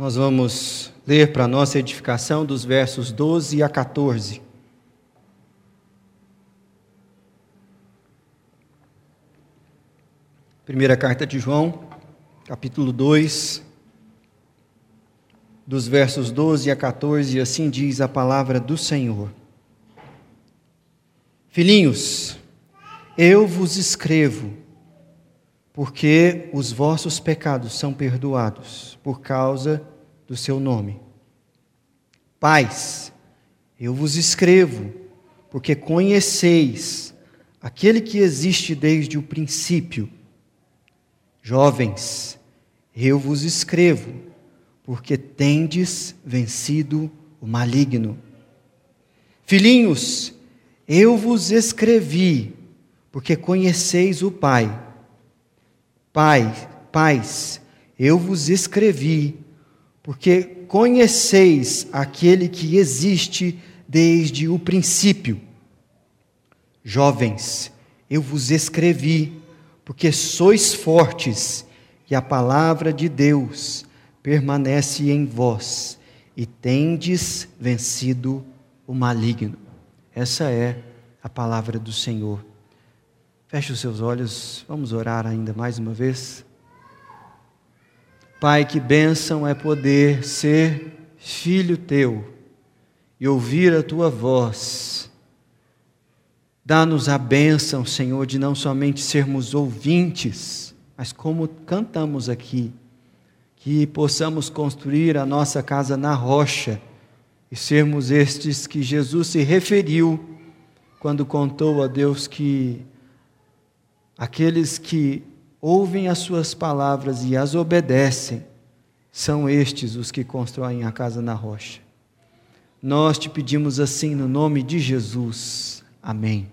Nós vamos ler para nossa edificação dos versos 12 a 14. Primeira carta de João, capítulo 2, dos versos 12 a 14, assim diz a palavra do Senhor. Filhinhos, eu vos escrevo, porque os vossos pecados são perdoados por causa do seu nome. Pais, eu vos escrevo, porque conheceis aquele que existe desde o princípio. Jovens, eu vos escrevo, porque tendes vencido o maligno. Filhinhos, eu vos escrevi, porque conheceis o Pai. Pai, pais, eu vos escrevi, porque conheceis aquele que existe desde o princípio. Jovens, eu vos escrevi, porque sois fortes e a palavra de Deus permanece em vós e tendes vencido o maligno. Essa é a palavra do Senhor. Feche os seus olhos, vamos orar ainda mais uma vez. Pai, que bênção é poder ser filho teu e ouvir a tua voz. Dá-nos a bênção, Senhor, de não somente sermos ouvintes, mas como cantamos aqui, que possamos construir a nossa casa na rocha e sermos estes que Jesus se referiu quando contou a Deus que Aqueles que ouvem as suas palavras e as obedecem, são estes os que constroem a casa na rocha. Nós te pedimos assim no nome de Jesus. Amém.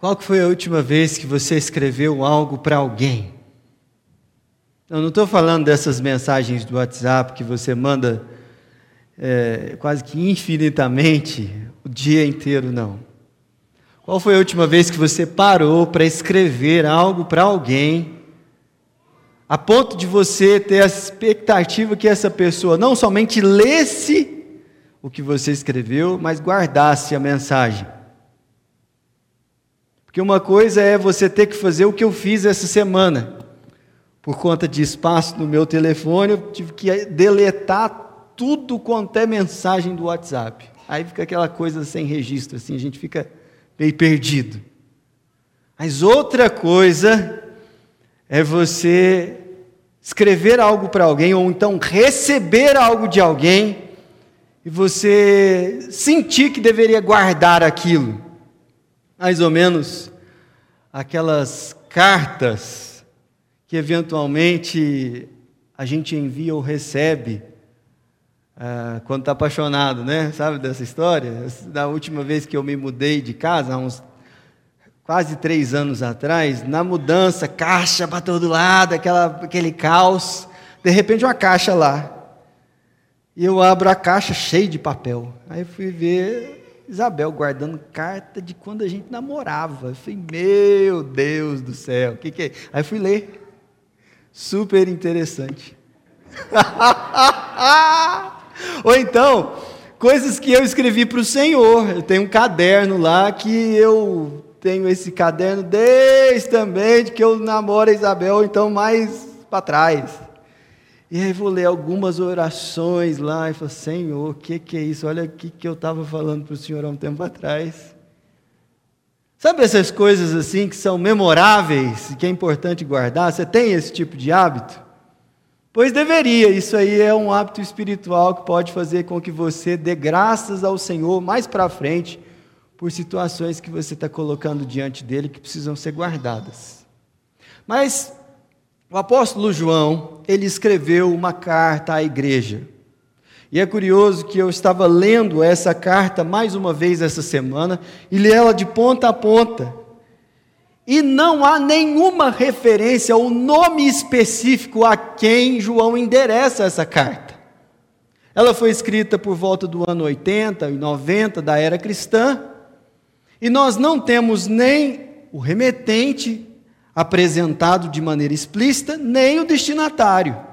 Qual que foi a última vez que você escreveu algo para alguém? Eu não estou falando dessas mensagens do WhatsApp que você manda é, quase que infinitamente o dia inteiro, não. Qual foi a última vez que você parou para escrever algo para alguém, a ponto de você ter a expectativa que essa pessoa não somente lesse o que você escreveu, mas guardasse a mensagem? Porque uma coisa é você ter que fazer o que eu fiz essa semana. Por conta de espaço no meu telefone, eu tive que deletar tudo quanto é mensagem do WhatsApp. Aí fica aquela coisa sem registro, assim, a gente fica meio perdido. Mas outra coisa é você escrever algo para alguém, ou então receber algo de alguém, e você sentir que deveria guardar aquilo. Mais ou menos aquelas cartas que eventualmente a gente envia ou recebe ah, quando está apaixonado, né? Sabe dessa história? Da última vez que eu me mudei de casa, há uns quase três anos atrás, na mudança, caixa para todo lado, aquela, aquele caos. De repente, uma caixa lá. E eu abro a caixa cheia de papel. Aí fui ver Isabel guardando carta de quando a gente namorava. Eu falei, meu Deus do céu, o que, que é? Aí fui ler. Super interessante. Ou então, coisas que eu escrevi para o Senhor. Eu tenho um caderno lá que eu tenho esse caderno desde também de que eu namoro a Isabel, então mais para trás. E aí vou ler algumas orações lá e falo, Senhor, o que, que é isso? Olha o que, que eu estava falando para o Senhor há um tempo atrás. Sabe essas coisas assim que são memoráveis, que é importante guardar? Você tem esse tipo de hábito? Pois deveria, isso aí é um hábito espiritual que pode fazer com que você dê graças ao Senhor mais para frente por situações que você está colocando diante dele que precisam ser guardadas. Mas o apóstolo João, ele escreveu uma carta à igreja. E é curioso que eu estava lendo essa carta mais uma vez essa semana e li ela de ponta a ponta. E não há nenhuma referência ou nome específico a quem João endereça essa carta. Ela foi escrita por volta do ano 80 e 90 da era cristã, e nós não temos nem o remetente, apresentado de maneira explícita, nem o destinatário.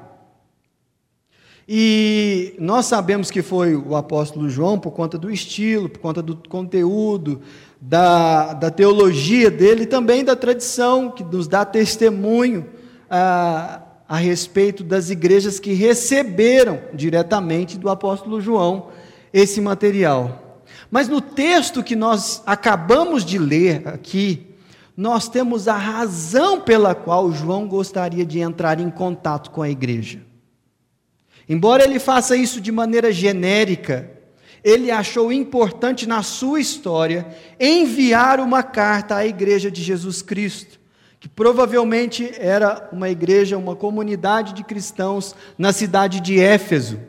E nós sabemos que foi o apóstolo João por conta do estilo, por conta do conteúdo, da, da teologia dele também da tradição, que nos dá testemunho a, a respeito das igrejas que receberam diretamente do apóstolo João esse material. Mas no texto que nós acabamos de ler aqui, nós temos a razão pela qual João gostaria de entrar em contato com a igreja. Embora ele faça isso de maneira genérica, ele achou importante na sua história enviar uma carta à igreja de Jesus Cristo, que provavelmente era uma igreja, uma comunidade de cristãos na cidade de Éfeso.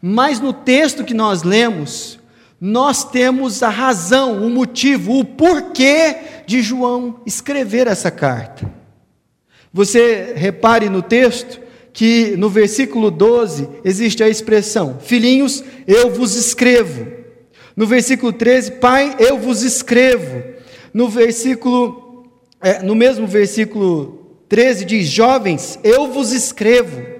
Mas no texto que nós lemos, nós temos a razão, o motivo, o porquê de João escrever essa carta. Você repare no texto que no versículo 12 existe a expressão: Filhinhos, eu vos escrevo. No versículo 13, Pai, eu vos escrevo. No versículo, é, no mesmo versículo 13 diz: Jovens, eu vos escrevo.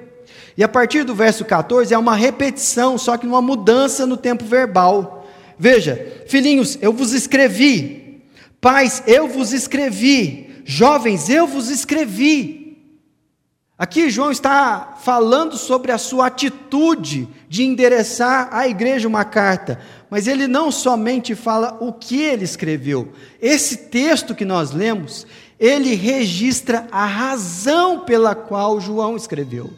E a partir do verso 14 é uma repetição, só que uma mudança no tempo verbal. Veja, filhinhos, eu vos escrevi. Pais, eu vos escrevi. Jovens, eu vos escrevi. Aqui João está falando sobre a sua atitude de endereçar à igreja uma carta, mas ele não somente fala o que ele escreveu. Esse texto que nós lemos, ele registra a razão pela qual João escreveu.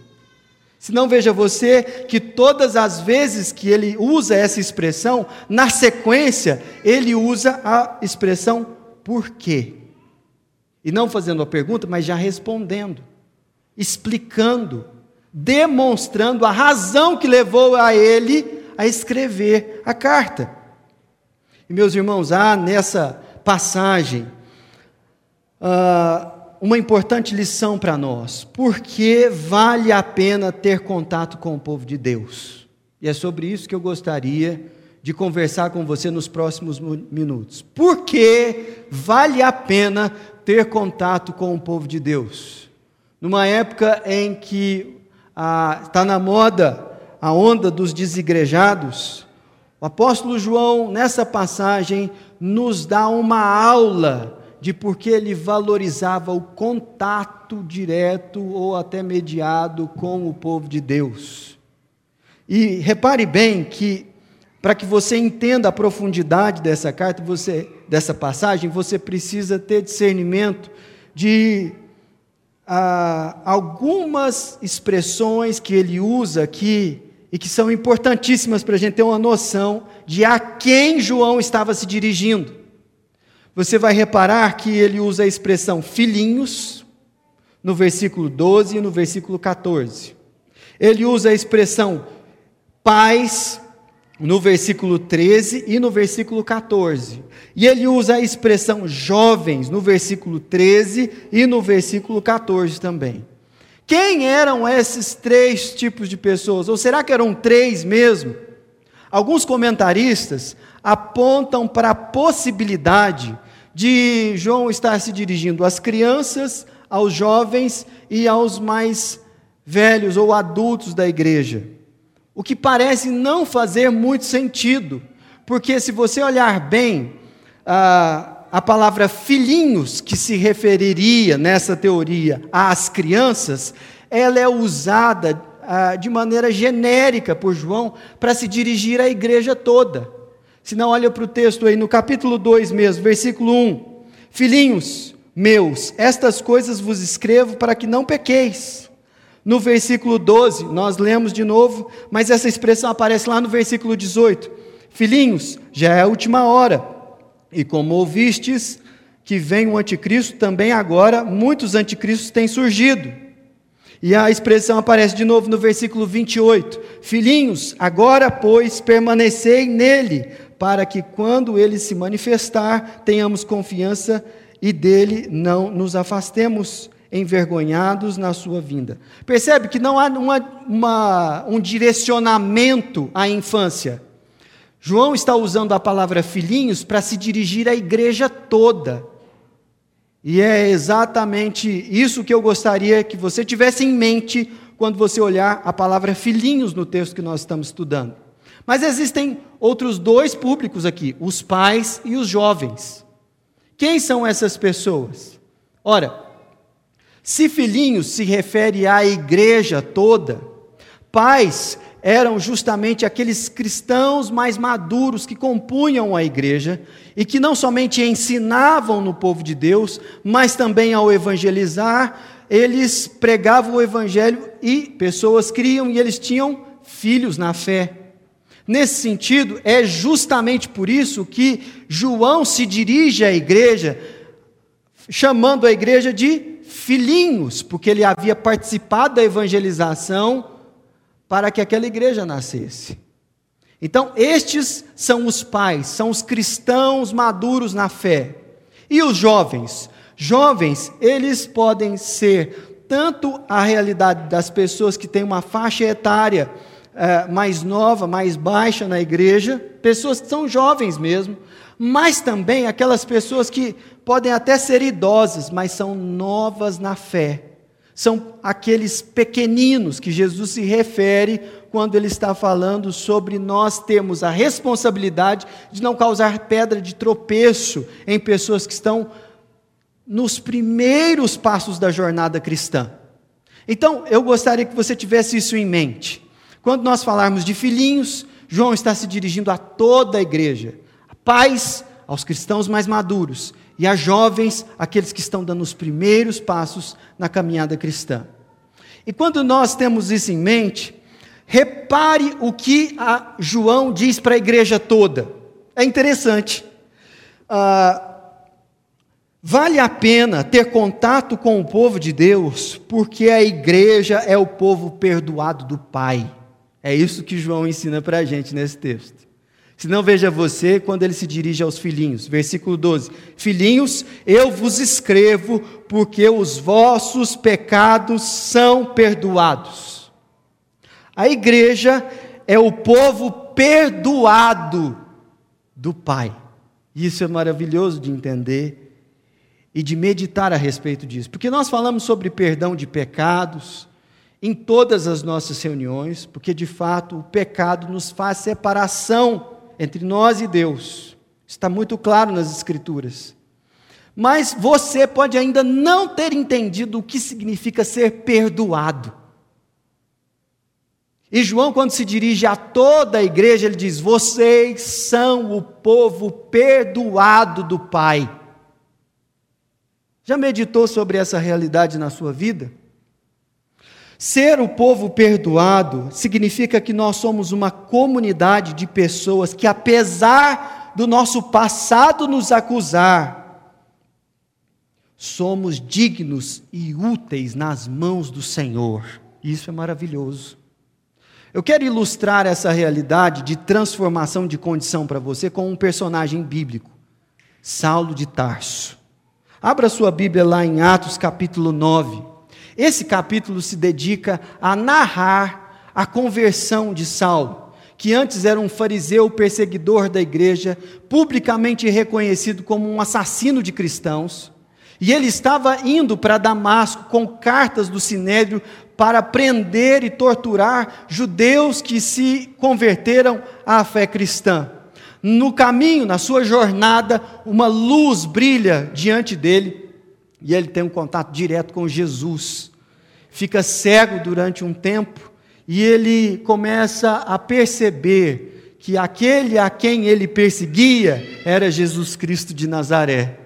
Se não veja você que todas as vezes que ele usa essa expressão, na sequência, ele usa a expressão por quê? E não fazendo a pergunta, mas já respondendo explicando, demonstrando a razão que levou a ele a escrever a carta. E meus irmãos, há nessa passagem uh, uma importante lição para nós, porque vale a pena ter contato com o povo de Deus. E é sobre isso que eu gostaria de conversar com você nos próximos minutos. Por que vale a pena ter contato com o povo de Deus? Numa época em que está ah, na moda a onda dos desigrejados, o apóstolo João, nessa passagem, nos dá uma aula de por que ele valorizava o contato direto ou até mediado com o povo de Deus. E repare bem que, para que você entenda a profundidade dessa carta, você, dessa passagem, você precisa ter discernimento de ah, algumas expressões que ele usa aqui e que são importantíssimas para a gente ter uma noção de a quem João estava se dirigindo. Você vai reparar que ele usa a expressão filhinhos no versículo 12 e no versículo 14. Ele usa a expressão pais no versículo 13 e no versículo 14. E ele usa a expressão jovens no versículo 13 e no versículo 14 também. Quem eram esses três tipos de pessoas? Ou será que eram três mesmo? Alguns comentaristas apontam para a possibilidade de João estar se dirigindo às crianças, aos jovens e aos mais velhos ou adultos da igreja. O que parece não fazer muito sentido, porque se você olhar bem, a, a palavra filhinhos, que se referiria nessa teoria às crianças, ela é usada de maneira genérica por João para se dirigir à igreja toda. Se não, olha para o texto aí, no capítulo 2 mesmo, versículo 1. Filhinhos meus, estas coisas vos escrevo para que não pequeis. No versículo 12, nós lemos de novo, mas essa expressão aparece lá no versículo 18. Filhinhos, já é a última hora, e como ouvistes que vem o anticristo, também agora muitos anticristos têm surgido. E a expressão aparece de novo no versículo 28. Filhinhos, agora, pois, permanecei nele, para que quando ele se manifestar, tenhamos confiança e dele não nos afastemos envergonhados na sua vinda. Percebe que não há uma, uma, um direcionamento à infância. João está usando a palavra filhinhos para se dirigir à igreja toda. E é exatamente isso que eu gostaria que você tivesse em mente quando você olhar a palavra filhinhos no texto que nós estamos estudando. Mas existem outros dois públicos aqui, os pais e os jovens. Quem são essas pessoas? Ora, se filhinhos se refere à igreja toda, pais eram justamente aqueles cristãos mais maduros que compunham a igreja e que não somente ensinavam no povo de Deus, mas também ao evangelizar, eles pregavam o evangelho e pessoas criam e eles tinham filhos na fé. Nesse sentido, é justamente por isso que João se dirige à igreja, chamando a igreja de filhinhos, porque ele havia participado da evangelização para que aquela igreja nascesse. Então, estes são os pais, são os cristãos maduros na fé. E os jovens? Jovens, eles podem ser tanto a realidade das pessoas que têm uma faixa etária é, mais nova, mais baixa na igreja, pessoas que são jovens mesmo, mas também aquelas pessoas que podem até ser idosas, mas são novas na fé são aqueles pequeninos que Jesus se refere quando ele está falando sobre nós termos a responsabilidade de não causar pedra de tropeço em pessoas que estão nos primeiros passos da jornada cristã. Então, eu gostaria que você tivesse isso em mente. Quando nós falarmos de filhinhos, João está se dirigindo a toda a igreja, a pais, aos cristãos mais maduros e a jovens, aqueles que estão dando os primeiros passos na caminhada cristã. E quando nós temos isso em mente, repare o que João diz para a igreja toda. É interessante. Ah, vale a pena ter contato com o povo de Deus, porque a igreja é o povo perdoado do Pai. É isso que João ensina para a gente nesse texto. Se não veja você quando ele se dirige aos filhinhos. Versículo 12: Filhinhos, eu vos escrevo porque os vossos pecados são perdoados. A igreja é o povo perdoado do Pai. Isso é maravilhoso de entender e de meditar a respeito disso, porque nós falamos sobre perdão de pecados em todas as nossas reuniões, porque de fato o pecado nos faz separação entre nós e Deus. Está muito claro nas Escrituras. Mas você pode ainda não ter entendido o que significa ser perdoado. E João, quando se dirige a toda a igreja, ele diz: Vocês são o povo perdoado do Pai. Já meditou sobre essa realidade na sua vida? Ser o povo perdoado significa que nós somos uma comunidade de pessoas que, apesar do nosso passado nos acusar, somos dignos e úteis nas mãos do Senhor. Isso é maravilhoso. Eu quero ilustrar essa realidade de transformação de condição para você com um personagem bíblico, Saulo de Tarso. Abra sua Bíblia lá em Atos capítulo 9. Esse capítulo se dedica a narrar a conversão de Saulo, que antes era um fariseu perseguidor da igreja, publicamente reconhecido como um assassino de cristãos, e ele estava indo para Damasco com cartas do sinédrio para prender e torturar judeus que se converteram à fé cristã. No caminho, na sua jornada, uma luz brilha diante dele e ele tem um contato direto com Jesus. Fica cego durante um tempo e ele começa a perceber que aquele a quem ele perseguia era Jesus Cristo de Nazaré.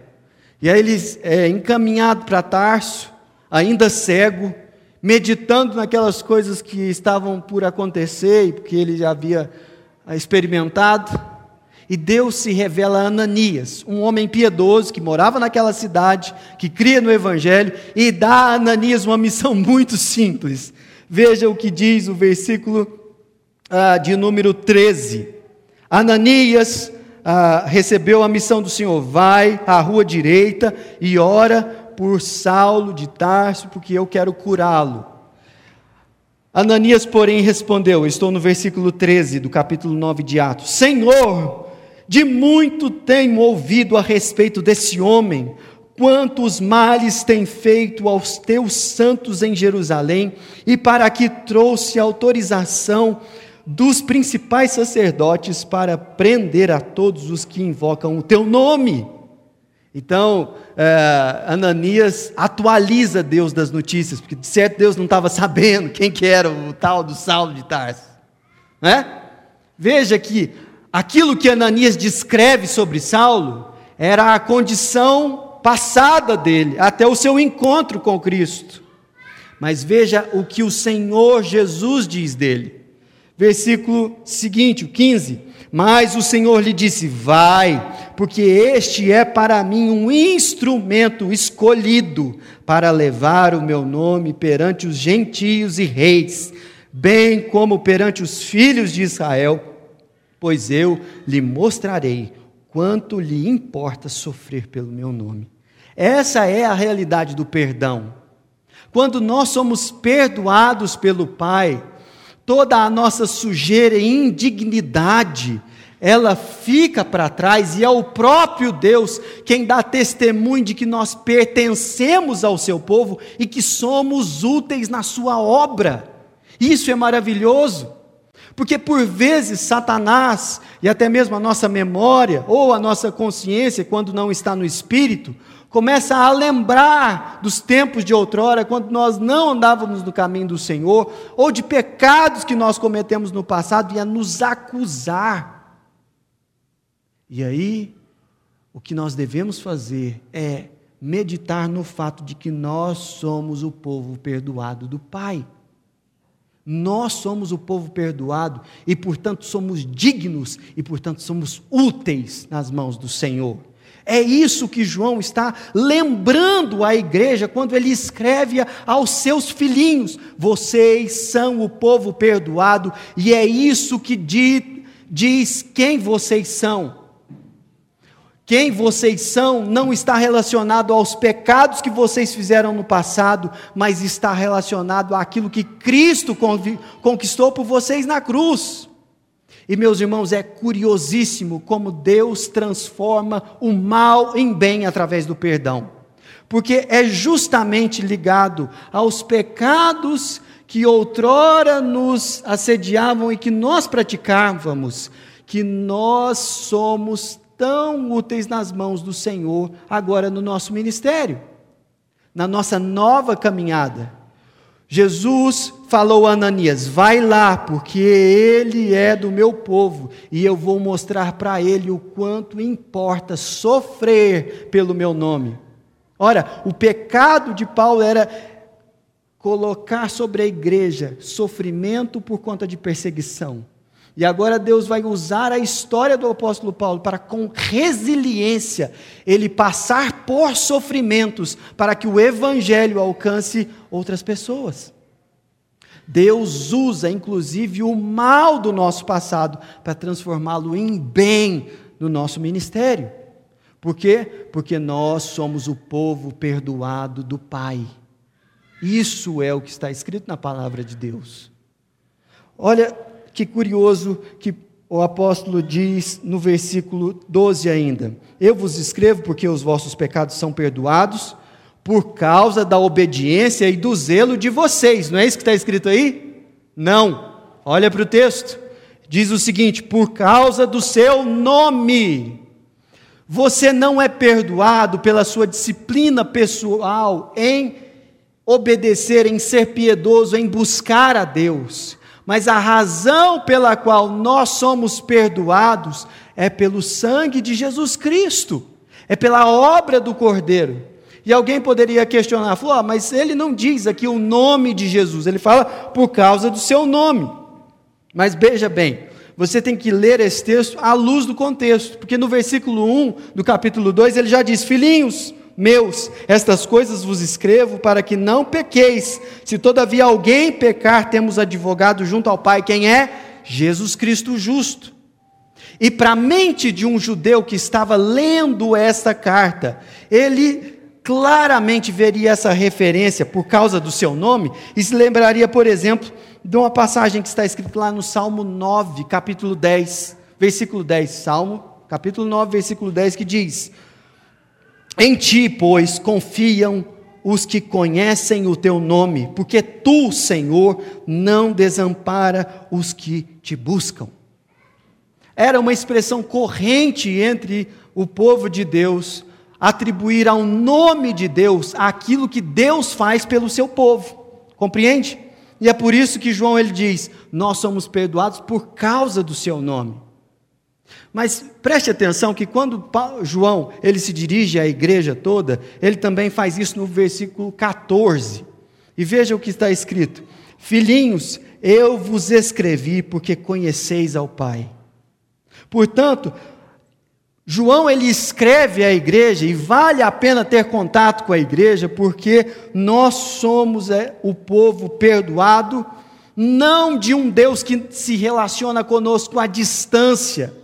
E aí ele é encaminhado para Tarso, ainda cego, meditando naquelas coisas que estavam por acontecer e que ele já havia experimentado. E Deus se revela a Ananias, um homem piedoso que morava naquela cidade, que cria no Evangelho, e dá a Ananias uma missão muito simples. Veja o que diz o versículo ah, de número 13. Ananias ah, recebeu a missão do Senhor: vai à rua direita e ora por Saulo de Tarso, porque eu quero curá-lo. Ananias, porém, respondeu: Estou no versículo 13 do capítulo 9 de Atos: Senhor, de muito tenho ouvido a respeito desse homem, quantos males tem feito aos teus santos em Jerusalém, e para que trouxe autorização dos principais sacerdotes para prender a todos os que invocam o teu nome. Então, é, Ananias atualiza Deus das notícias, porque de certo Deus não estava sabendo quem que era o tal do Saulo de Tarso. Né? Veja que aquilo que Ananias descreve sobre Saulo era a condição passada dele, até o seu encontro com Cristo. Mas veja o que o Senhor Jesus diz dele. Versículo seguinte, o 15. Mas o Senhor lhe disse: Vai, porque este é para mim um instrumento escolhido para levar o meu nome perante os gentios e reis, bem como perante os filhos de Israel, pois eu lhe mostrarei quanto lhe importa sofrer pelo meu nome. Essa é a realidade do perdão. Quando nós somos perdoados pelo Pai, toda a nossa sujeira e indignidade, ela fica para trás e é o próprio Deus quem dá testemunho de que nós pertencemos ao seu povo e que somos úteis na sua obra. Isso é maravilhoso. Porque por vezes Satanás e até mesmo a nossa memória ou a nossa consciência, quando não está no espírito, começa a lembrar dos tempos de outrora, quando nós não andávamos no caminho do Senhor, ou de pecados que nós cometemos no passado e a nos acusar. E aí, o que nós devemos fazer é meditar no fato de que nós somos o povo perdoado do Pai. Nós somos o povo perdoado e, portanto, somos dignos e, portanto, somos úteis nas mãos do Senhor. É isso que João está lembrando à igreja quando ele escreve aos seus filhinhos: vocês são o povo perdoado, e é isso que diz, diz quem vocês são. Quem vocês são não está relacionado aos pecados que vocês fizeram no passado, mas está relacionado àquilo que Cristo conquistou por vocês na cruz. E meus irmãos, é curiosíssimo como Deus transforma o mal em bem através do perdão, porque é justamente ligado aos pecados que outrora nos assediavam e que nós praticávamos, que nós somos tão úteis nas mãos do Senhor agora no nosso ministério, na nossa nova caminhada. Jesus falou a Ananias: vai lá, porque ele é do meu povo, e eu vou mostrar para ele o quanto importa sofrer pelo meu nome. Ora, o pecado de Paulo era colocar sobre a igreja sofrimento por conta de perseguição. E agora Deus vai usar a história do apóstolo Paulo para, com resiliência, ele passar por sofrimentos para que o evangelho alcance outras pessoas. Deus usa, inclusive, o mal do nosso passado para transformá-lo em bem no nosso ministério. Por quê? Porque nós somos o povo perdoado do Pai. Isso é o que está escrito na palavra de Deus. Olha, que curioso que o apóstolo diz no versículo 12 ainda: Eu vos escrevo porque os vossos pecados são perdoados por causa da obediência e do zelo de vocês. Não é isso que está escrito aí? Não. Olha para o texto. Diz o seguinte: por causa do seu nome. Você não é perdoado pela sua disciplina pessoal em obedecer, em ser piedoso, em buscar a Deus. Mas a razão pela qual nós somos perdoados é pelo sangue de Jesus Cristo, é pela obra do Cordeiro. E alguém poderia questionar, falar, oh, mas ele não diz aqui o nome de Jesus, ele fala por causa do seu nome. Mas veja bem, você tem que ler esse texto à luz do contexto, porque no versículo 1 do capítulo 2 ele já diz: Filhinhos, meus, estas coisas vos escrevo para que não pequeis. Se todavia alguém pecar, temos advogado junto ao Pai, quem é? Jesus Cristo justo. E para a mente de um judeu que estava lendo essa carta, ele claramente veria essa referência por causa do seu nome e se lembraria, por exemplo, de uma passagem que está escrita lá no Salmo 9, capítulo 10, versículo 10. Salmo, capítulo 9, versículo 10, que diz: Em ti, pois, confiam os que conhecem o teu nome, porque tu, Senhor, não desampara os que te buscam. Era uma expressão corrente entre o povo de Deus atribuir ao nome de Deus aquilo que Deus faz pelo seu povo. Compreende? E é por isso que João ele diz: "Nós somos perdoados por causa do seu nome". Mas preste atenção que quando João ele se dirige à igreja toda, ele também faz isso no versículo 14. E veja o que está escrito: Filhinhos, eu vos escrevi porque conheceis ao Pai. Portanto, João ele escreve à igreja e vale a pena ter contato com a igreja porque nós somos é, o povo perdoado, não de um Deus que se relaciona conosco à distância,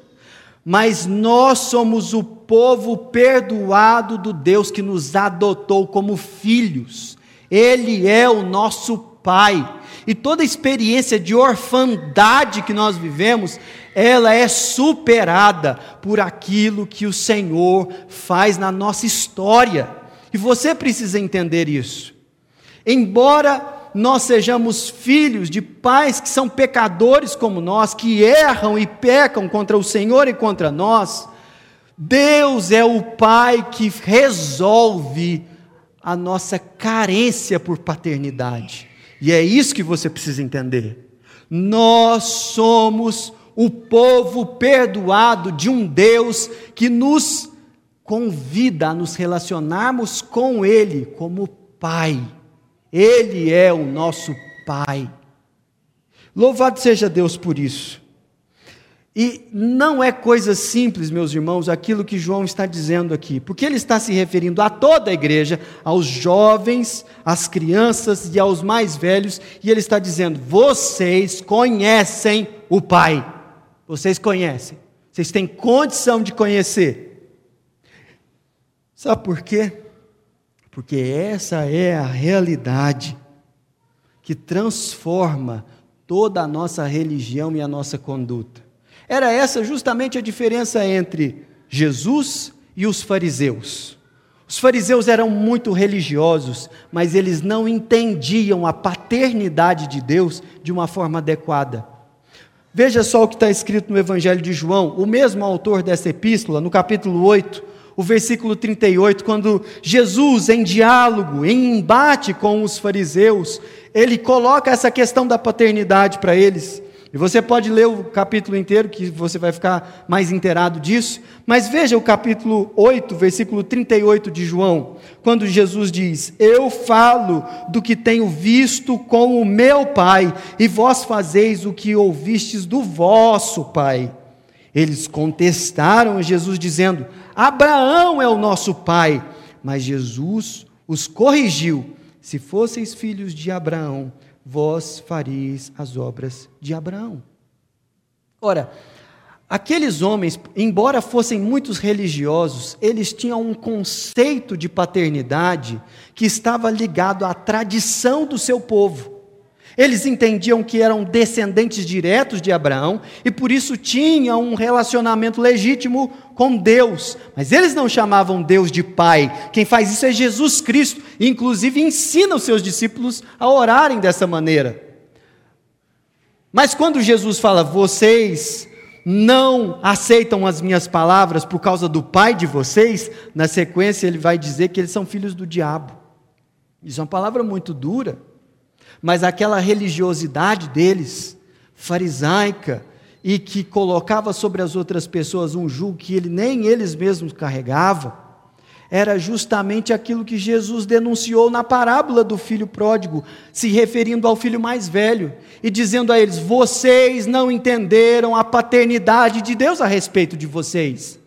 mas nós somos o povo perdoado do Deus que nos adotou como filhos. Ele é o nosso Pai. E toda experiência de orfandade que nós vivemos ela é superada por aquilo que o Senhor faz na nossa história. E você precisa entender isso. Embora nós sejamos filhos de pais que são pecadores como nós, que erram e pecam contra o Senhor e contra nós, Deus é o Pai que resolve a nossa carência por paternidade. E é isso que você precisa entender. Nós somos o povo perdoado de um Deus que nos convida a nos relacionarmos com Ele como Pai. Ele é o nosso Pai. Louvado seja Deus por isso. E não é coisa simples, meus irmãos, aquilo que João está dizendo aqui, porque ele está se referindo a toda a igreja, aos jovens, às crianças e aos mais velhos, e ele está dizendo: vocês conhecem o Pai. Vocês conhecem, vocês têm condição de conhecer. Sabe por quê? Porque essa é a realidade que transforma toda a nossa religião e a nossa conduta. Era essa justamente a diferença entre Jesus e os fariseus. Os fariseus eram muito religiosos, mas eles não entendiam a paternidade de Deus de uma forma adequada. Veja só o que está escrito no Evangelho de João, o mesmo autor dessa epístola, no capítulo 8, o versículo 38, quando Jesus, em diálogo, em embate com os fariseus, ele coloca essa questão da paternidade para eles. E você pode ler o capítulo inteiro, que você vai ficar mais inteirado disso. Mas veja o capítulo 8, versículo 38 de João, quando Jesus diz: Eu falo do que tenho visto com o meu Pai, e vós fazeis o que ouvistes do vosso Pai. Eles contestaram Jesus, dizendo: Abraão é o nosso Pai. Mas Jesus os corrigiu: Se fosseis filhos de Abraão, vós fareis as obras de Abraão. Ora, aqueles homens, embora fossem muitos religiosos, eles tinham um conceito de paternidade que estava ligado à tradição do seu povo. Eles entendiam que eram descendentes diretos de Abraão e por isso tinham um relacionamento legítimo com Deus. Mas eles não chamavam Deus de Pai. Quem faz isso é Jesus Cristo. Inclusive ensina os seus discípulos a orarem dessa maneira. Mas quando Jesus fala, vocês não aceitam as minhas palavras por causa do pai de vocês, na sequência ele vai dizer que eles são filhos do diabo. Isso é uma palavra muito dura mas aquela religiosidade deles, farisaica, e que colocava sobre as outras pessoas um jugo que ele, nem eles mesmos carregavam, era justamente aquilo que Jesus denunciou na parábola do filho pródigo, se referindo ao filho mais velho e dizendo a eles: Vocês não entenderam a paternidade de Deus a respeito de vocês.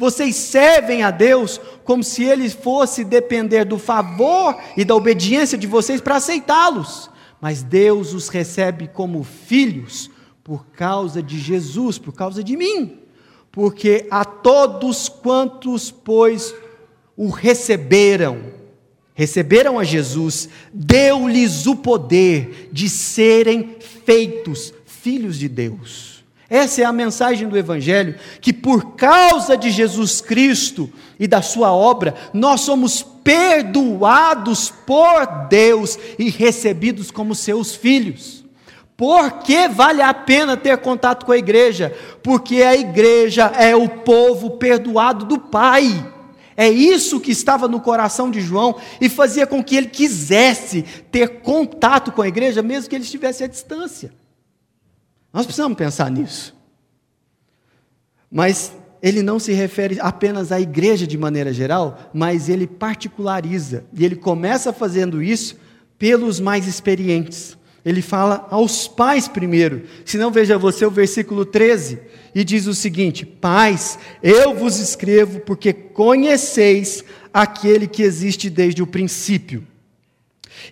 Vocês servem a Deus como se ele fosse depender do favor e da obediência de vocês para aceitá-los mas Deus os recebe como filhos por causa de Jesus, por causa de mim. Porque a todos quantos, pois, o receberam, receberam a Jesus, deu-lhes o poder de serem feitos filhos de Deus. Essa é a mensagem do Evangelho, que por causa de Jesus Cristo e da Sua obra, nós somos perdoados por Deus e recebidos como seus filhos. Por que vale a pena ter contato com a igreja? Porque a igreja é o povo perdoado do Pai. É isso que estava no coração de João e fazia com que ele quisesse ter contato com a igreja, mesmo que ele estivesse à distância. Nós precisamos pensar nisso. Mas ele não se refere apenas à igreja de maneira geral, mas ele particulariza. E ele começa fazendo isso pelos mais experientes. Ele fala aos pais primeiro. Se não, veja você o versículo 13 e diz o seguinte: Pais, eu vos escrevo porque conheceis aquele que existe desde o princípio.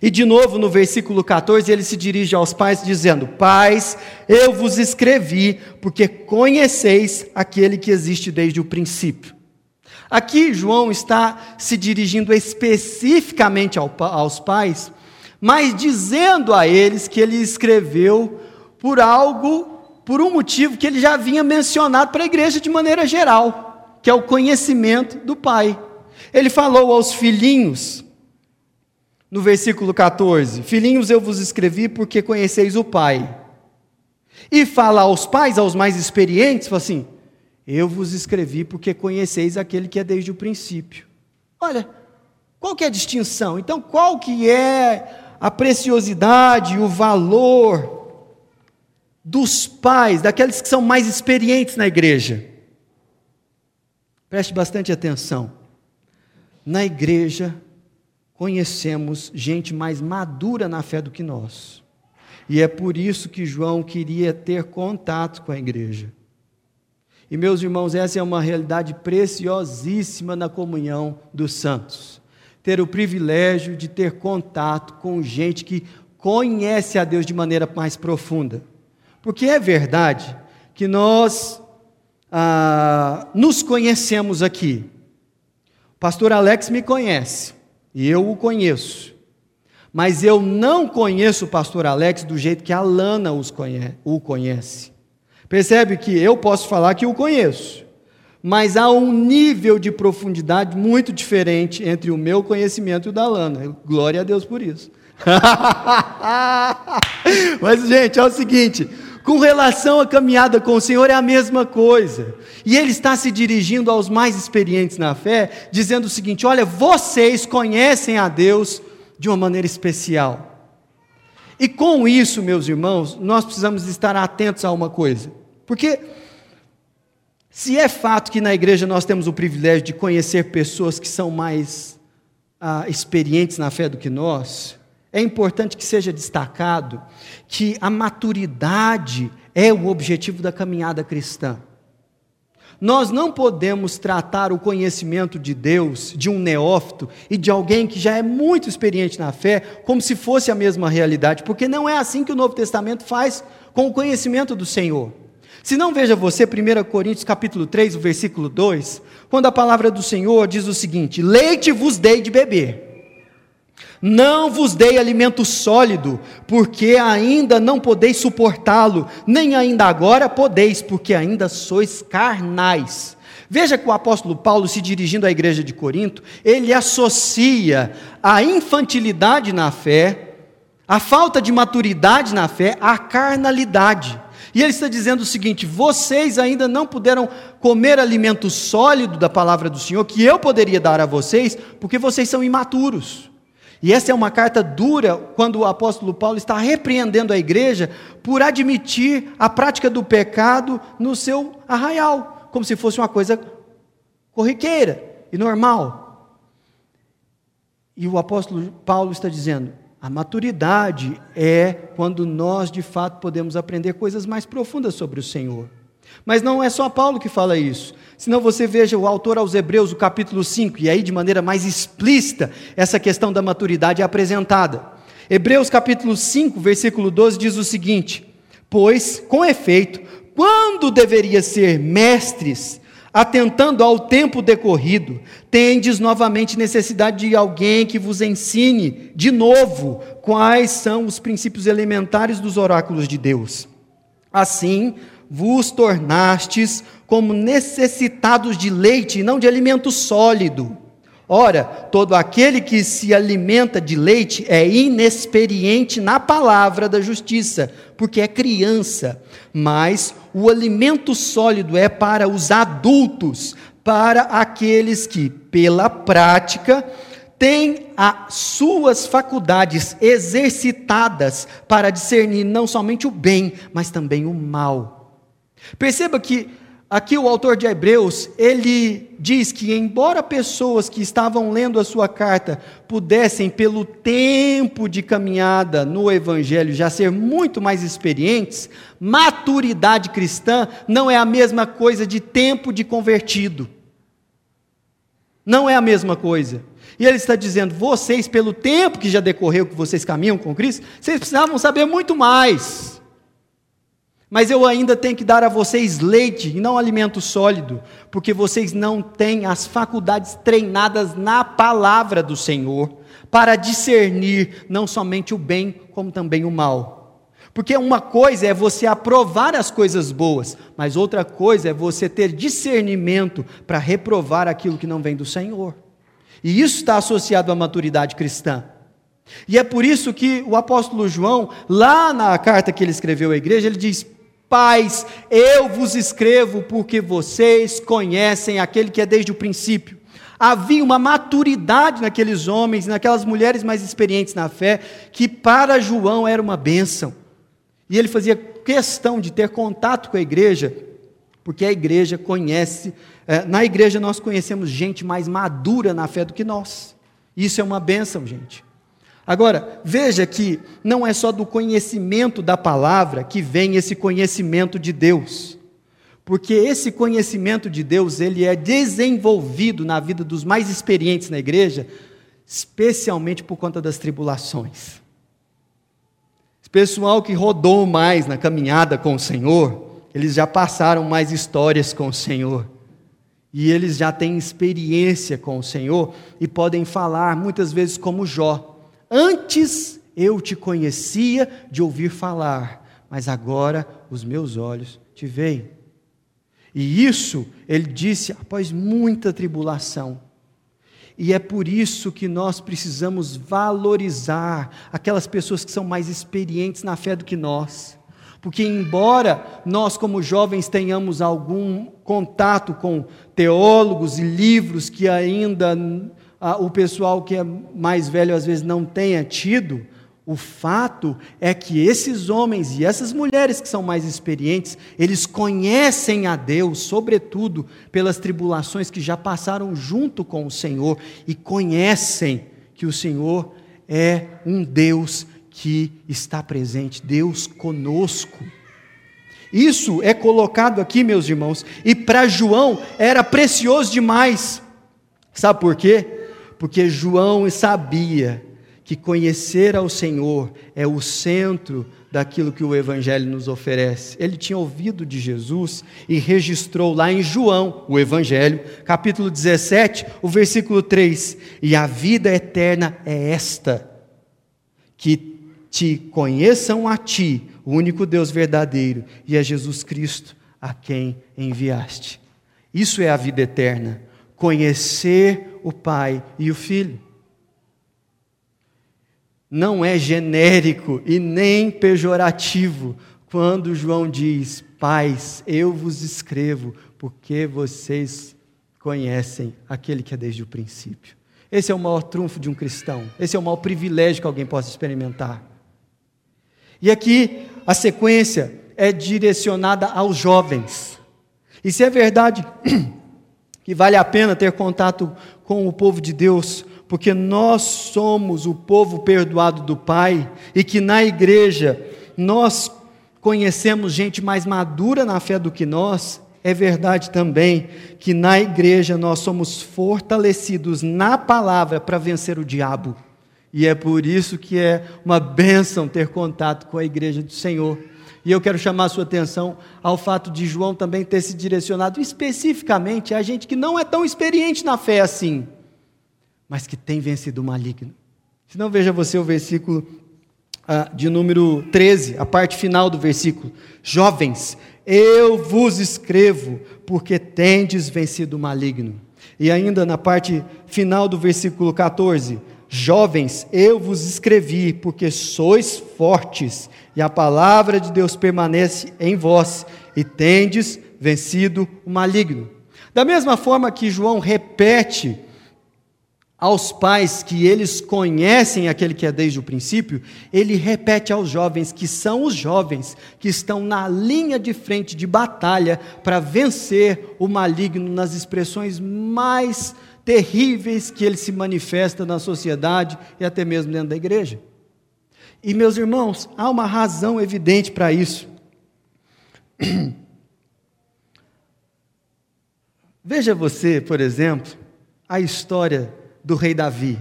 E de novo no versículo 14 ele se dirige aos pais dizendo: Pais, eu vos escrevi porque conheceis aquele que existe desde o princípio. Aqui João está se dirigindo especificamente aos pais, mas dizendo a eles que ele escreveu por algo, por um motivo que ele já havia mencionado para a igreja de maneira geral, que é o conhecimento do Pai. Ele falou aos filhinhos, no versículo 14: Filhinhos, eu vos escrevi porque conheceis o Pai. E fala aos pais, aos mais experientes, fala assim: Eu vos escrevi porque conheceis aquele que é desde o princípio. Olha, qual que é a distinção? Então, qual que é a preciosidade, o valor dos pais, daqueles que são mais experientes na igreja? Preste bastante atenção. Na igreja, conhecemos gente mais madura na fé do que nós. E é por isso que João queria ter contato com a igreja. E meus irmãos, essa é uma realidade preciosíssima na comunhão dos santos. Ter o privilégio de ter contato com gente que conhece a Deus de maneira mais profunda. Porque é verdade que nós ah, nos conhecemos aqui. O pastor Alex me conhece. E eu o conheço. Mas eu não conheço o pastor Alex do jeito que a Lana o conhece. Percebe que eu posso falar que o conheço, mas há um nível de profundidade muito diferente entre o meu conhecimento e o da Lana. Glória a Deus por isso. mas, gente, é o seguinte: com relação à caminhada com o Senhor é a mesma coisa. E ele está se dirigindo aos mais experientes na fé, dizendo o seguinte: olha, vocês conhecem a Deus de uma maneira especial. E com isso, meus irmãos, nós precisamos estar atentos a uma coisa. Porque se é fato que na igreja nós temos o privilégio de conhecer pessoas que são mais ah, experientes na fé do que nós, é importante que seja destacado que a maturidade é o objetivo da caminhada cristã. Nós não podemos tratar o conhecimento de Deus, de um neófito e de alguém que já é muito experiente na fé, como se fosse a mesma realidade, porque não é assim que o Novo Testamento faz com o conhecimento do Senhor. Se não veja você 1 Coríntios capítulo 3, o versículo 2, quando a palavra do Senhor diz o seguinte: Leite vos dei de beber não vos dei alimento sólido, porque ainda não podeis suportá-lo, nem ainda agora podeis, porque ainda sois carnais. Veja que o apóstolo Paulo, se dirigindo à igreja de Corinto, ele associa a infantilidade na fé, a falta de maturidade na fé, à carnalidade. E ele está dizendo o seguinte: vocês ainda não puderam comer alimento sólido da palavra do Senhor, que eu poderia dar a vocês, porque vocês são imaturos. E essa é uma carta dura quando o apóstolo Paulo está repreendendo a igreja por admitir a prática do pecado no seu arraial, como se fosse uma coisa corriqueira e normal. E o apóstolo Paulo está dizendo: a maturidade é quando nós de fato podemos aprender coisas mais profundas sobre o Senhor. Mas não é só Paulo que fala isso. Senão você veja o autor aos Hebreus, o capítulo 5, e aí de maneira mais explícita essa questão da maturidade é apresentada. Hebreus capítulo 5, versículo 12 diz o seguinte: Pois, com efeito, quando deveria ser mestres, atentando ao tempo decorrido, tendes novamente necessidade de alguém que vos ensine de novo quais são os princípios elementares dos oráculos de Deus. Assim, vos tornastes como necessitados de leite e não de alimento sólido. Ora, todo aquele que se alimenta de leite é inexperiente na palavra da justiça, porque é criança. Mas o alimento sólido é para os adultos, para aqueles que, pela prática, têm as suas faculdades exercitadas para discernir não somente o bem, mas também o mal. Perceba que Aqui o autor de Hebreus, ele diz que embora pessoas que estavam lendo a sua carta pudessem pelo tempo de caminhada no evangelho já ser muito mais experientes, maturidade cristã não é a mesma coisa de tempo de convertido. Não é a mesma coisa. E ele está dizendo: vocês, pelo tempo que já decorreu que vocês caminham com Cristo, vocês precisavam saber muito mais. Mas eu ainda tenho que dar a vocês leite e não alimento sólido, porque vocês não têm as faculdades treinadas na palavra do Senhor para discernir não somente o bem, como também o mal. Porque uma coisa é você aprovar as coisas boas, mas outra coisa é você ter discernimento para reprovar aquilo que não vem do Senhor. E isso está associado à maturidade cristã. E é por isso que o apóstolo João, lá na carta que ele escreveu à igreja, ele diz: Pais, eu vos escrevo porque vocês conhecem aquele que é desde o princípio. Havia uma maturidade naqueles homens, naquelas mulheres mais experientes na fé, que para João era uma bênção. E ele fazia questão de ter contato com a igreja, porque a igreja conhece, é, na igreja nós conhecemos gente mais madura na fé do que nós. Isso é uma bênção, gente. Agora, veja que não é só do conhecimento da palavra que vem esse conhecimento de Deus. Porque esse conhecimento de Deus, ele é desenvolvido na vida dos mais experientes na igreja, especialmente por conta das tribulações. Esse pessoal que rodou mais na caminhada com o Senhor, eles já passaram mais histórias com o Senhor. E eles já têm experiência com o Senhor e podem falar muitas vezes como Jó. Antes eu te conhecia de ouvir falar, mas agora os meus olhos te veem. E isso ele disse após muita tribulação. E é por isso que nós precisamos valorizar aquelas pessoas que são mais experientes na fé do que nós. Porque, embora nós, como jovens, tenhamos algum contato com teólogos e livros que ainda ah, o pessoal que é mais velho às vezes não tenha tido, o fato é que esses homens e essas mulheres que são mais experientes, eles conhecem a Deus, sobretudo pelas tribulações que já passaram junto com o Senhor e conhecem que o Senhor é um Deus que está presente, Deus conosco. Isso é colocado aqui, meus irmãos, e para João era precioso demais. Sabe por quê? Porque João sabia que conhecer ao Senhor é o centro daquilo que o Evangelho nos oferece. Ele tinha ouvido de Jesus e registrou lá em João, o Evangelho, capítulo 17, o versículo 3: E a vida eterna é esta, que te conheçam a ti, o único Deus verdadeiro, e a Jesus Cristo, a quem enviaste. Isso é a vida eterna conhecer o Pai e o Filho. Não é genérico e nem pejorativo quando João diz: Pais, eu vos escrevo, porque vocês conhecem aquele que é desde o princípio. Esse é o maior trunfo de um cristão, esse é o maior privilégio que alguém possa experimentar. E aqui a sequência é direcionada aos jovens. E se é verdade que vale a pena ter contato com o povo de Deus, porque nós somos o povo perdoado do Pai e que na igreja nós conhecemos gente mais madura na fé do que nós. É verdade também que na igreja nós somos fortalecidos na palavra para vencer o diabo. E é por isso que é uma bênção ter contato com a igreja do Senhor. E eu quero chamar a sua atenção ao fato de João também ter se direcionado especificamente a gente que não é tão experiente na fé assim, mas que tem vencido o maligno. Se não, veja você o versículo ah, de número 13, a parte final do versículo. Jovens, eu vos escrevo, porque tendes vencido o maligno. E ainda na parte final do versículo 14: Jovens, eu vos escrevi, porque sois fortes, e a palavra de Deus permanece em vós, e tendes vencido o maligno. Da mesma forma que João repete aos pais que eles conhecem aquele que é desde o princípio, ele repete aos jovens que são os jovens que estão na linha de frente de batalha para vencer o maligno nas expressões mais terríveis que ele se manifesta na sociedade e até mesmo dentro da igreja. E meus irmãos, há uma razão evidente para isso. Veja você, por exemplo, a história do rei Davi.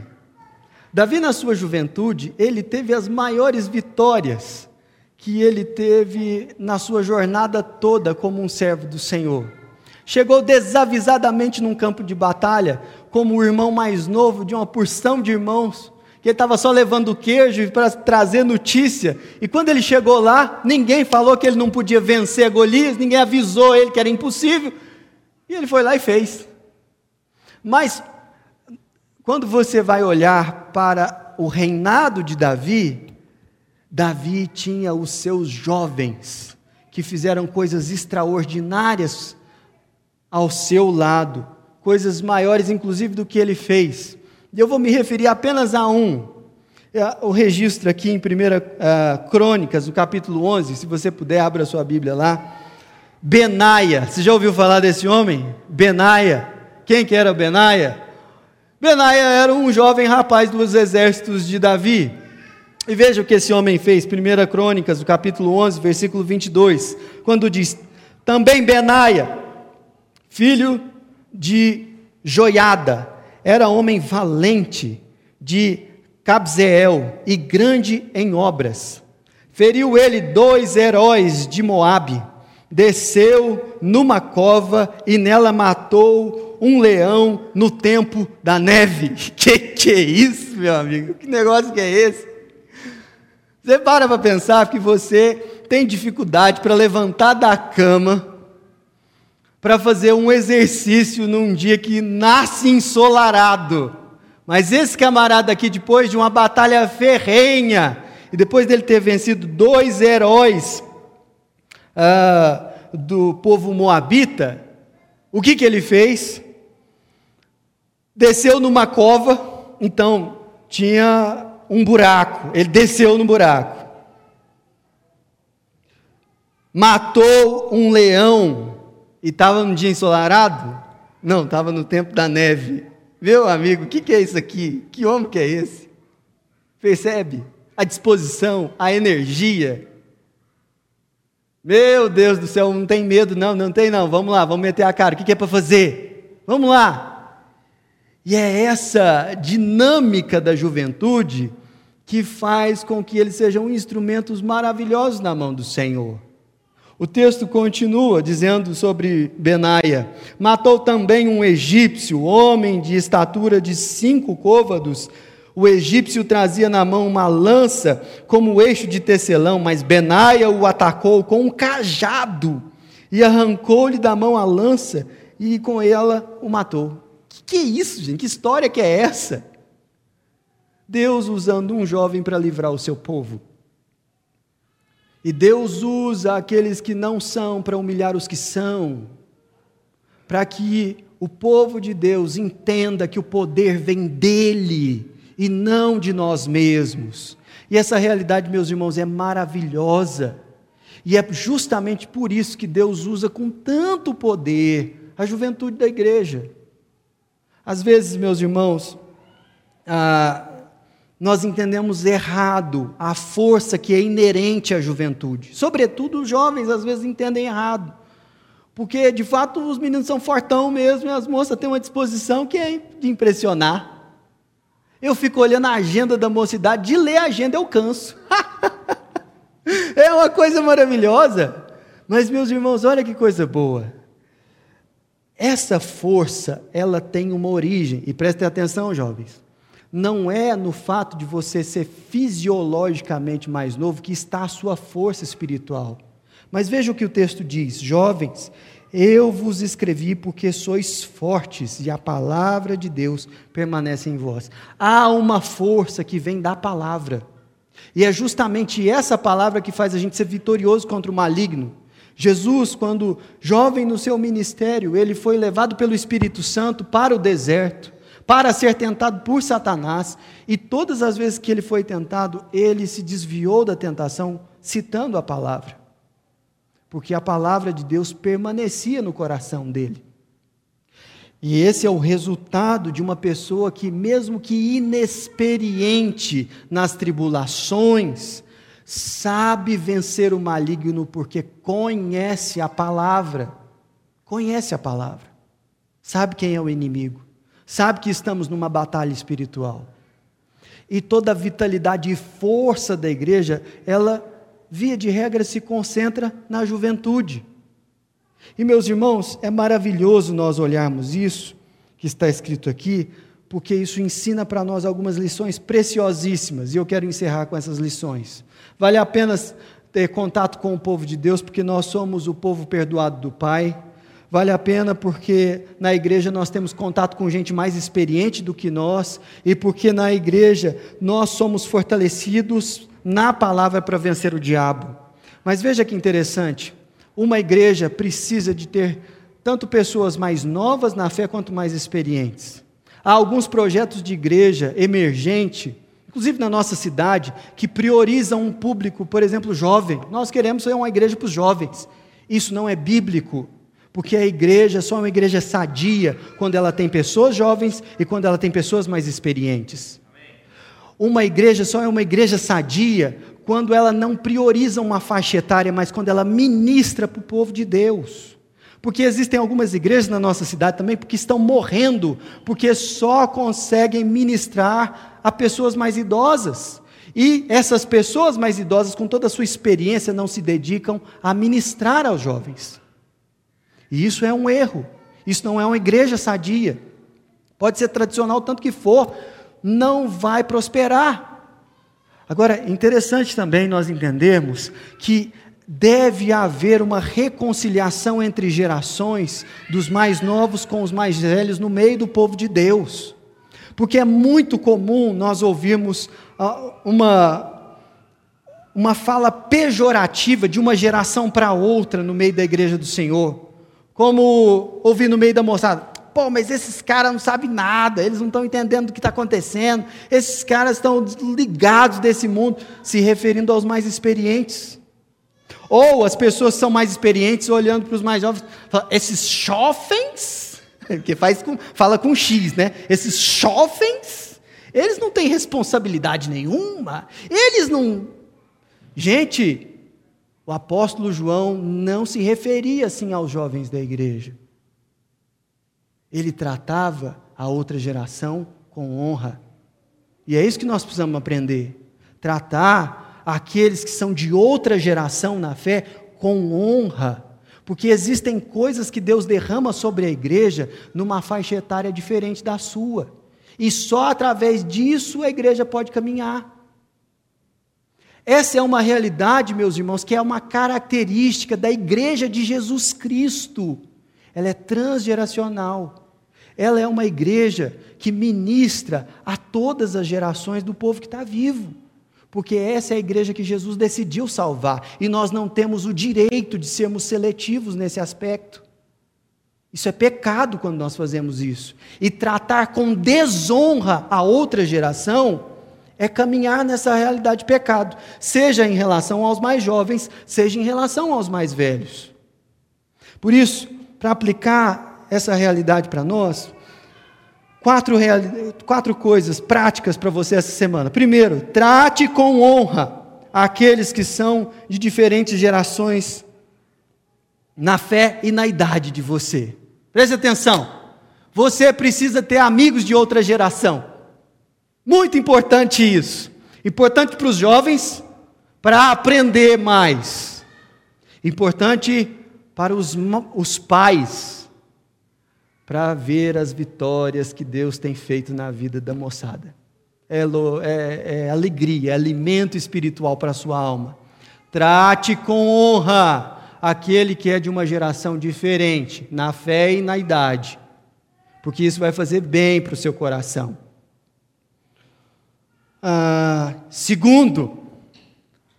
Davi, na sua juventude, ele teve as maiores vitórias que ele teve na sua jornada toda como um servo do Senhor. Chegou desavisadamente num campo de batalha, como o irmão mais novo de uma porção de irmãos, que ele estava só levando queijo para trazer notícia. E quando ele chegou lá, ninguém falou que ele não podia vencer Golias, ninguém avisou ele que era impossível. E ele foi lá e fez. Mas quando você vai olhar para o reinado de Davi, Davi tinha os seus jovens que fizeram coisas extraordinárias ao seu lado, coisas maiores inclusive do que ele fez. E eu vou me referir apenas a um. É, o registro aqui em 1 uh, Crônicas, no capítulo 11, se você puder, abra sua Bíblia lá. Benaia, você já ouviu falar desse homem? Benaia. Quem que era Benaia? Benaia era um jovem rapaz dos exércitos de Davi. E veja o que esse homem fez, 1 Crônicas, no capítulo 11, versículo 22, quando diz: Também Benaia, filho de Joiada, era homem valente, de Cabzeel e grande em obras. Feriu ele dois heróis de Moabe, desceu numa cova e nela matou um leão no tempo da neve. Que que é isso, meu amigo? Que negócio que é esse? Você para para pensar que você tem dificuldade para levantar da cama para fazer um exercício num dia que nasce ensolarado. Mas esse camarada aqui, depois de uma batalha ferrenha, e depois dele ter vencido dois heróis uh, do povo moabita, o que, que ele fez? Desceu numa cova, então tinha um buraco, ele desceu no buraco. Matou um leão e estava no dia ensolarado? Não, estava no tempo da neve. Meu amigo, o que, que é isso aqui? Que homem que é esse? Percebe? A disposição, a energia. Meu Deus do céu, não tem medo, não, não tem não. Vamos lá, vamos meter a cara. O que, que é para fazer? Vamos lá. E é essa dinâmica da juventude que faz com que eles sejam instrumentos maravilhosos na mão do Senhor. O texto continua dizendo sobre Benaia: matou também um egípcio, homem de estatura de cinco côvados. O egípcio trazia na mão uma lança como eixo de tecelão, mas Benaia o atacou com um cajado e arrancou-lhe da mão a lança e com ela o matou. Que isso, gente? Que história que é essa? Deus usando um jovem para livrar o seu povo. E Deus usa aqueles que não são para humilhar os que são, para que o povo de Deus entenda que o poder vem dele e não de nós mesmos. E essa realidade, meus irmãos, é maravilhosa. E é justamente por isso que Deus usa com tanto poder a juventude da igreja. Às vezes, meus irmãos, ah, nós entendemos errado a força que é inerente à juventude. Sobretudo os jovens, às vezes, entendem errado. Porque, de fato, os meninos são fortão mesmo e as moças têm uma disposição que é de impressionar. Eu fico olhando a agenda da mocidade, de ler a agenda eu canso. é uma coisa maravilhosa. Mas, meus irmãos, olha que coisa boa. Essa força, ela tem uma origem, e prestem atenção, jovens. Não é no fato de você ser fisiologicamente mais novo que está a sua força espiritual. Mas veja o que o texto diz: Jovens, eu vos escrevi porque sois fortes e a palavra de Deus permanece em vós. Há uma força que vem da palavra. E é justamente essa palavra que faz a gente ser vitorioso contra o maligno. Jesus, quando jovem no seu ministério, ele foi levado pelo Espírito Santo para o deserto, para ser tentado por Satanás, e todas as vezes que ele foi tentado, ele se desviou da tentação, citando a palavra porque a palavra de Deus permanecia no coração dele. E esse é o resultado de uma pessoa que, mesmo que inexperiente nas tribulações, sabe vencer o maligno porque conhece a palavra. Conhece a palavra. Sabe quem é o inimigo. Sabe que estamos numa batalha espiritual. E toda a vitalidade e força da igreja, ela via de regra, se concentra na juventude. E, meus irmãos, é maravilhoso nós olharmos isso, que está escrito aqui, porque isso ensina para nós algumas lições preciosíssimas, e eu quero encerrar com essas lições. Vale a pena ter contato com o povo de Deus, porque nós somos o povo perdoado do Pai. Vale a pena porque na igreja nós temos contato com gente mais experiente do que nós, e porque na igreja nós somos fortalecidos na palavra para vencer o diabo. Mas veja que interessante: uma igreja precisa de ter tanto pessoas mais novas na fé quanto mais experientes. Há alguns projetos de igreja emergente, inclusive na nossa cidade, que priorizam um público, por exemplo, jovem. Nós queremos ser uma igreja para os jovens. Isso não é bíblico, porque a igreja só é uma igreja sadia quando ela tem pessoas jovens e quando ela tem pessoas mais experientes. Uma igreja só é uma igreja sadia quando ela não prioriza uma faixa etária, mas quando ela ministra para o povo de Deus. Porque existem algumas igrejas na nossa cidade também que estão morrendo, porque só conseguem ministrar a pessoas mais idosas. E essas pessoas mais idosas, com toda a sua experiência, não se dedicam a ministrar aos jovens. E isso é um erro. Isso não é uma igreja sadia. Pode ser tradicional tanto que for, não vai prosperar. Agora, interessante também nós entendermos que deve haver uma reconciliação entre gerações, dos mais novos com os mais velhos, no meio do povo de Deus. Porque é muito comum nós ouvirmos ah, uma, uma fala pejorativa de uma geração para outra no meio da igreja do Senhor. Como ouvir no meio da moçada, pô, mas esses caras não sabem nada, eles não estão entendendo o que está acontecendo, esses caras estão ligados desse mundo, se referindo aos mais experientes. Ou as pessoas são mais experientes olhando para os mais jovens, falam, esses jovens, que faz com, fala com X, né? Esses jovens, eles não têm responsabilidade nenhuma, eles não. Gente, o apóstolo João não se referia assim aos jovens da igreja. Ele tratava a outra geração com honra. E é isso que nós precisamos aprender. Tratar aqueles que são de outra geração na fé com honra. Porque existem coisas que Deus derrama sobre a igreja numa faixa etária diferente da sua. E só através disso a igreja pode caminhar. Essa é uma realidade, meus irmãos, que é uma característica da igreja de Jesus Cristo ela é transgeracional. Ela é uma igreja que ministra a todas as gerações do povo que está vivo. Porque essa é a igreja que Jesus decidiu salvar. E nós não temos o direito de sermos seletivos nesse aspecto. Isso é pecado quando nós fazemos isso. E tratar com desonra a outra geração é caminhar nessa realidade de pecado, seja em relação aos mais jovens, seja em relação aos mais velhos. Por isso, para aplicar essa realidade para nós, quatro, quatro coisas práticas para você essa semana. Primeiro, trate com honra aqueles que são de diferentes gerações na fé e na idade de você. Preste atenção. Você precisa ter amigos de outra geração. Muito importante isso. Importante para os jovens, para aprender mais. Importante para os, os pais, para ver as vitórias que Deus tem feito na vida da moçada. É, é, é alegria, é alimento espiritual para a sua alma. Trate com honra aquele que é de uma geração diferente, na fé e na idade, porque isso vai fazer bem para o seu coração. Ah, segundo,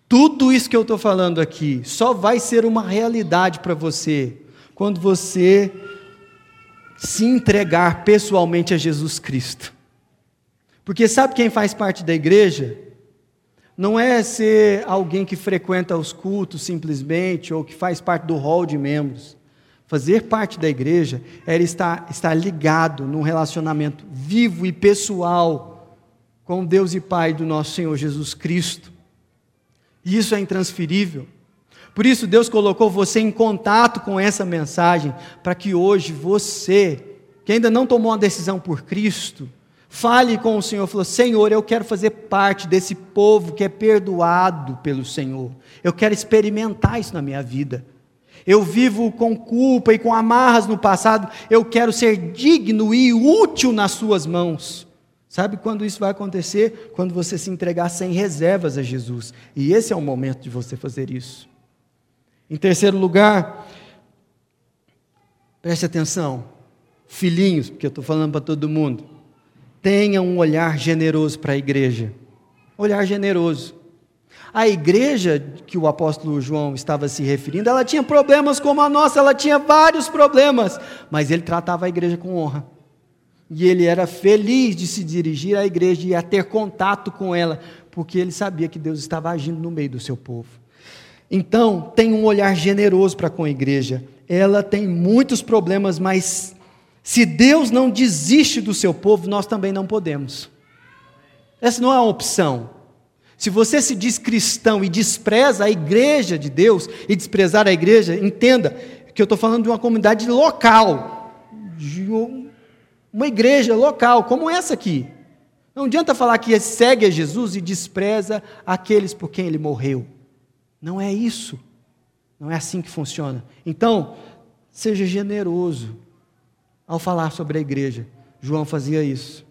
tudo isso que eu estou falando aqui só vai ser uma realidade para você quando você se entregar pessoalmente a Jesus Cristo. Porque sabe quem faz parte da igreja? Não é ser alguém que frequenta os cultos simplesmente, ou que faz parte do hall de membros. Fazer parte da igreja é estar, estar ligado num relacionamento vivo e pessoal com Deus e Pai do nosso Senhor Jesus Cristo. E isso é intransferível. Por isso, Deus colocou você em contato com essa mensagem, para que hoje você, que ainda não tomou uma decisão por Cristo, Fale com o Senhor, falou: Senhor, eu quero fazer parte desse povo que é perdoado pelo Senhor. Eu quero experimentar isso na minha vida. Eu vivo com culpa e com amarras no passado. Eu quero ser digno e útil nas Suas mãos. Sabe quando isso vai acontecer? Quando você se entregar sem reservas a Jesus. E esse é o momento de você fazer isso. Em terceiro lugar, preste atenção, filhinhos, porque eu estou falando para todo mundo tenha um olhar generoso para a igreja. Olhar generoso. A igreja que o apóstolo João estava se referindo, ela tinha problemas como a nossa, ela tinha vários problemas, mas ele tratava a igreja com honra. E ele era feliz de se dirigir à igreja e a ter contato com ela, porque ele sabia que Deus estava agindo no meio do seu povo. Então, tem um olhar generoso para com a igreja. Ela tem muitos problemas, mas se Deus não desiste do seu povo, nós também não podemos. Essa não é uma opção. Se você se diz cristão e despreza a igreja de Deus e desprezar a igreja, entenda que eu estou falando de uma comunidade local, de uma igreja local, como essa aqui. Não adianta falar que segue a Jesus e despreza aqueles por quem ele morreu. Não é isso. Não é assim que funciona. Então, seja generoso ao falar sobre a igreja. João fazia isso.